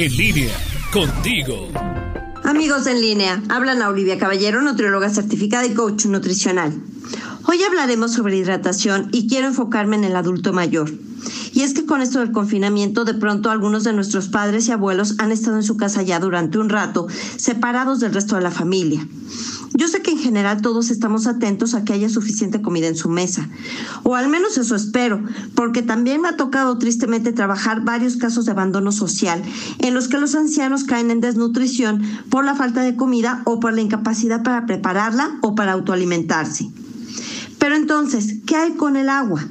En línea, contigo. Amigos en línea, hablan a Olivia Caballero, nutrióloga certificada y coach nutricional. Hoy hablaremos sobre hidratación y quiero enfocarme en el adulto mayor. Y es que con esto del confinamiento, de pronto algunos de nuestros padres y abuelos han estado en su casa ya durante un rato, separados del resto de la familia. Yo sé que en general todos estamos atentos a que haya suficiente comida en su mesa, o al menos eso espero, porque también me ha tocado tristemente trabajar varios casos de abandono social en los que los ancianos caen en desnutrición por la falta de comida o por la incapacidad para prepararla o para autoalimentarse. Pero entonces, ¿qué hay con el agua?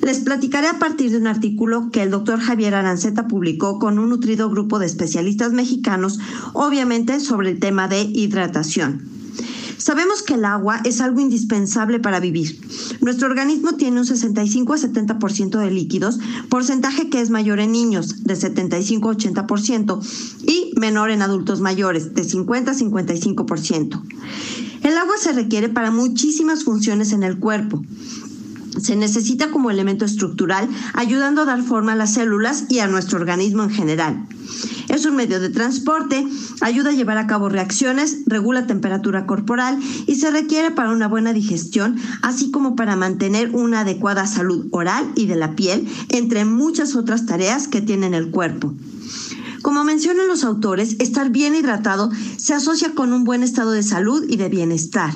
Les platicaré a partir de un artículo que el doctor Javier Aranceta publicó con un nutrido grupo de especialistas mexicanos, obviamente sobre el tema de hidratación. Sabemos que el agua es algo indispensable para vivir. Nuestro organismo tiene un 65 a 70% de líquidos, porcentaje que es mayor en niños, de 75 a 80%, y menor en adultos mayores, de 50 a 55%. El agua se requiere para muchísimas funciones en el cuerpo se necesita como elemento estructural, ayudando a dar forma a las células y a nuestro organismo en general. Es un medio de transporte, ayuda a llevar a cabo reacciones, regula temperatura corporal y se requiere para una buena digestión, así como para mantener una adecuada salud oral y de la piel, entre muchas otras tareas que tiene el cuerpo. Como mencionan los autores, estar bien hidratado se asocia con un buen estado de salud y de bienestar.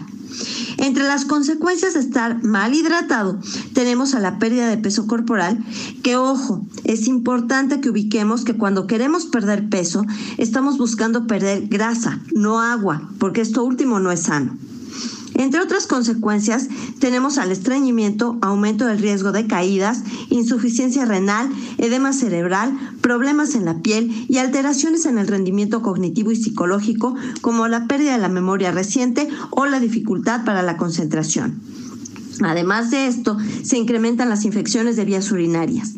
Entre las consecuencias de estar mal hidratado tenemos a la pérdida de peso corporal, que ojo, es importante que ubiquemos que cuando queremos perder peso estamos buscando perder grasa, no agua, porque esto último no es sano. Entre otras consecuencias, tenemos al estreñimiento, aumento del riesgo de caídas, insuficiencia renal, edema cerebral, problemas en la piel y alteraciones en el rendimiento cognitivo y psicológico, como la pérdida de la memoria reciente o la dificultad para la concentración. Además de esto, se incrementan las infecciones de vías urinarias.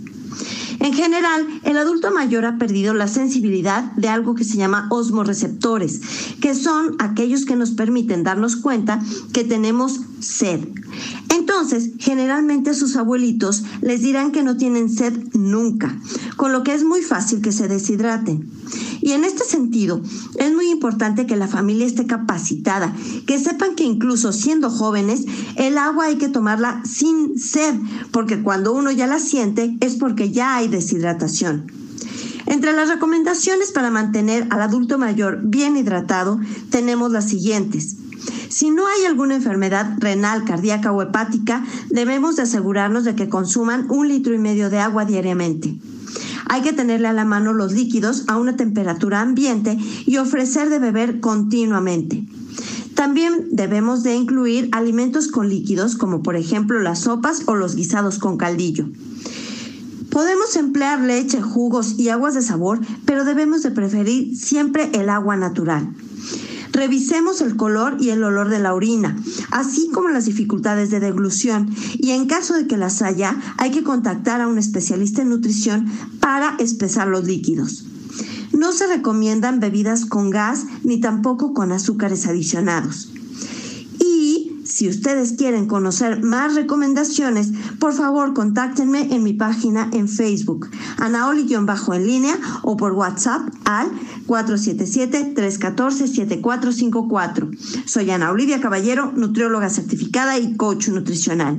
En general, el adulto mayor ha perdido la sensibilidad de algo que se llama osmoreceptores, que son aquellos que nos permiten darnos cuenta que tenemos sed. Entonces, generalmente sus abuelitos les dirán que no tienen sed nunca, con lo que es muy fácil que se deshidraten. Y en este sentido, es muy importante que la familia esté capacitada, que sepan que incluso siendo jóvenes, el agua hay que tomarla sin sed, porque cuando uno ya la siente es porque ya hay deshidratación. Entre las recomendaciones para mantener al adulto mayor bien hidratado tenemos las siguientes. Si no hay alguna enfermedad renal, cardíaca o hepática, debemos de asegurarnos de que consuman un litro y medio de agua diariamente. Hay que tenerle a la mano los líquidos a una temperatura ambiente y ofrecer de beber continuamente. También debemos de incluir alimentos con líquidos como por ejemplo las sopas o los guisados con caldillo. Podemos emplear leche, jugos y aguas de sabor, pero debemos de preferir siempre el agua natural. Revisemos el color y el olor de la orina, así como las dificultades de deglución y en caso de que las haya, hay que contactar a un especialista en nutrición para espesar los líquidos. No se recomiendan bebidas con gas ni tampoco con azúcares adicionados. Si ustedes quieren conocer más recomendaciones, por favor contáctenme en mi página en Facebook, Anaoli-bajo en línea o por WhatsApp al 477-314-7454. Soy Ana Olivia Caballero, nutrióloga certificada y coach nutricional.